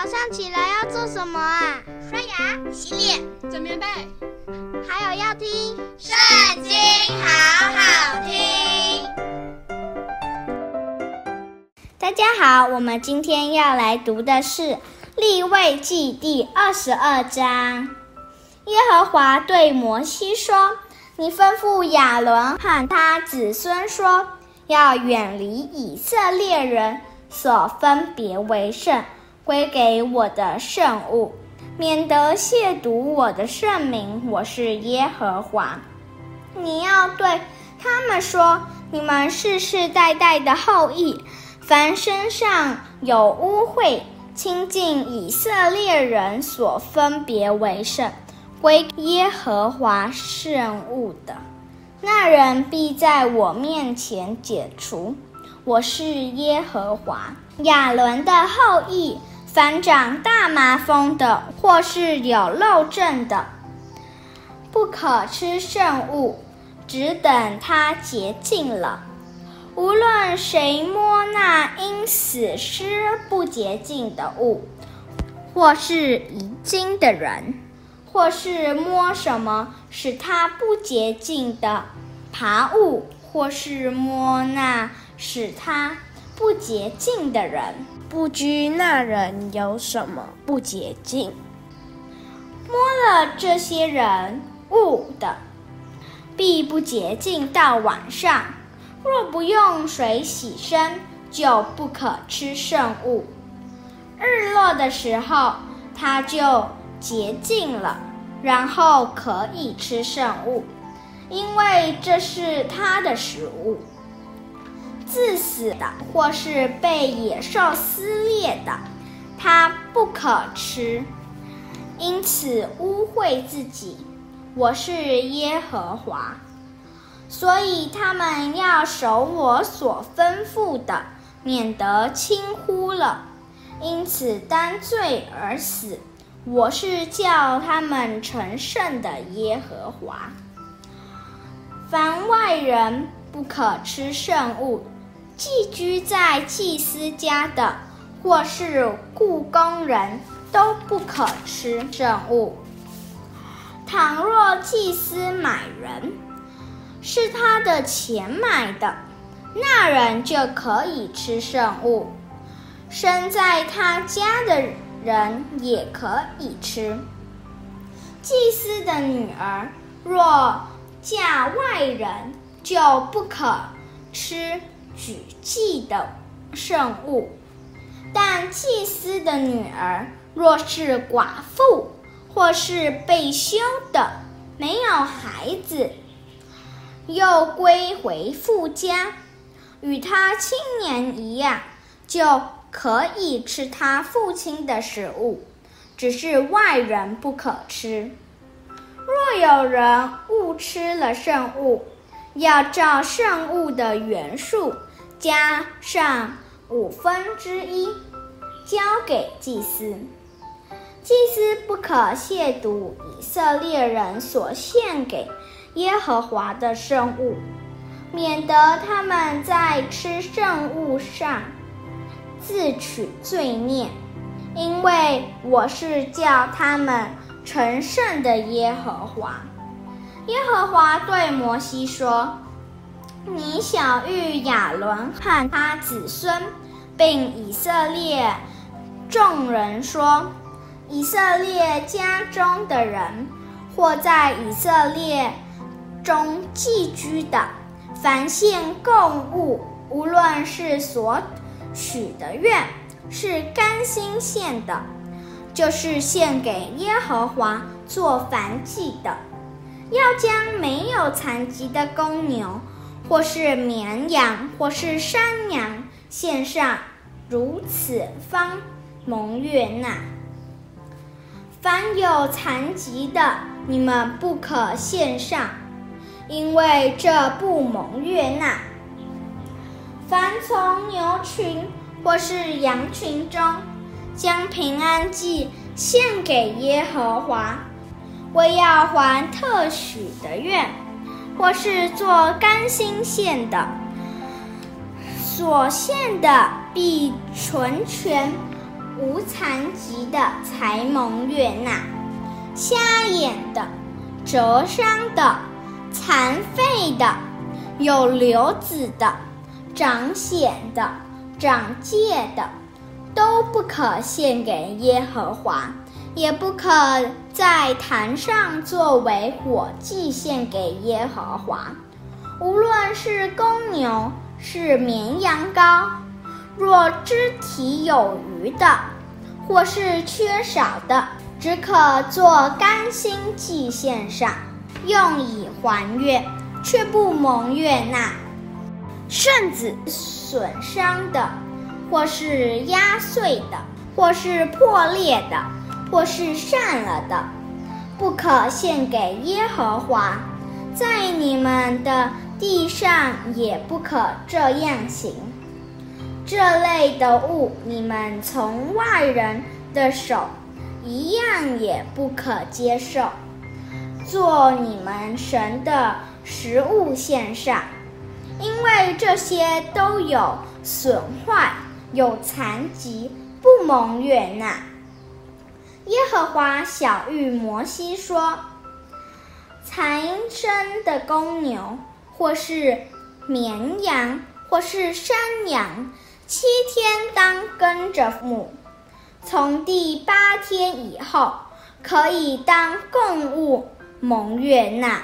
早上起来要做什么啊？刷牙、洗脸、整棉被，还有要听《圣经》，好好听。大家好，我们今天要来读的是《利未记》第二十二章。耶和华对摩西说：“你吩咐亚伦和他子孙说，要远离以色列人。”所分别为圣，归给我的圣物，免得亵渎我的圣名。我是耶和华。你要对他们说：你们世世代代的后裔，凡身上有污秽、亲近以色列人所分别为圣，归耶和华圣物的，那人必在我面前解除。我是耶和华。亚伦的后裔，凡长大麻风的，或是有漏症的，不可吃圣物，只等他洁净了。无论谁摸那因死尸不洁净的物，或是遗精的人，或是摸什么使他不洁净的爬物，或是摸那。使他不洁净的人，不拘那人有什么不洁净，摸了这些人物的，必不洁净到晚上。若不用水洗身，就不可吃圣物。日落的时候，他就洁净了，然后可以吃圣物，因为这是他的食物。自死的，或是被野兽撕裂的，他不可吃，因此污秽自己。我是耶和华，所以他们要守我所吩咐的，免得轻忽了，因此担罪而死。我是叫他们成圣的耶和华。凡外人不可吃圣物。寄居在祭司家的，或是雇工人，都不可吃圣物。倘若祭司买人，是他的钱买的，那人就可以吃圣物。生在他家的人也可以吃。祭司的女儿若嫁外人，就不可吃。举祭的圣物，但祭司的女儿若是寡妇，或是被休的，没有孩子，又归回父家，与他青年一样，就可以吃他父亲的食物，只是外人不可吃。若有人误吃了圣物，要照圣物的原数。加上五分之一，交给祭司。祭司不可亵渎以色列人所献给耶和华的圣物，免得他们在吃圣物上自取罪孽。因为我是叫他们成圣的耶和华。耶和华对摩西说。你晓諭亚伦和他子孙，并以色列众人说：以色列家中的人，或在以色列中寄居的，凡献供物，无论是所许的愿，是甘心献的，就是献给耶和华做燔祭的，要将没有残疾的公牛。或是绵羊，或是山羊，献上，如此方蒙悦纳。凡有残疾的，你们不可献上，因为这不蒙悦纳。凡从牛群或是羊群中，将平安祭献给耶和华，为要还特许的愿。或是做甘心献的，所献的必纯全，无残疾的才蒙悦纳，瞎眼的、折伤的、残废的、有瘤子的、长癣的、长疥的，都不可献给耶和华，也不可在坛上作为火祭献给耶和华。无论是公牛，是绵羊羔，若肢体有余的，或是缺少的，只可做甘心祭献上，用以还愿，却不蒙悦纳。甚子损伤的，或是压碎的，或是破裂的，或是散了的，不可献给耶和华，在你们的地上也不可这样行，这类的物，你们从外人的手一样也不可接受，做你们神的食物献上，因为这些都有损坏、有残疾，不蒙悦纳。耶和华晓諭摩西说：“残生的公牛。”或是绵羊，或是山羊，七天当跟着母，从第八天以后，可以当供物蒙悦纳，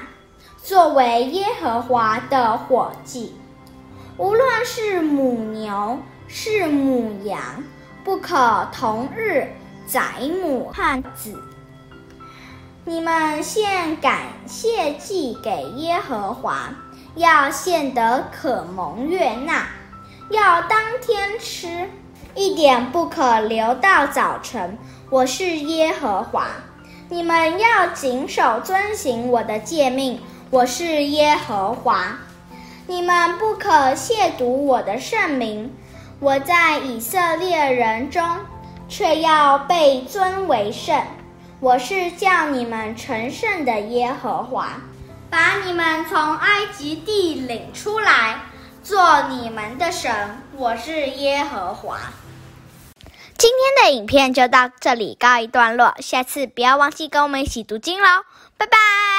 作为耶和华的火祭。无论是母牛，是母羊，不可同日宰母汉子。你们献感谢祭给耶和华。要献得可蒙悦纳，要当天吃，一点不可留到早晨。我是耶和华，你们要谨守遵行我的诫命。我是耶和华，你们不可亵渎我的圣名。我在以色列人中，却要被尊为圣。我是叫你们成圣的耶和华。把你们从埃及地领出来，做你们的神。我是耶和华。今天的影片就到这里告一段落，下次不要忘记跟我们一起读经喽，拜拜。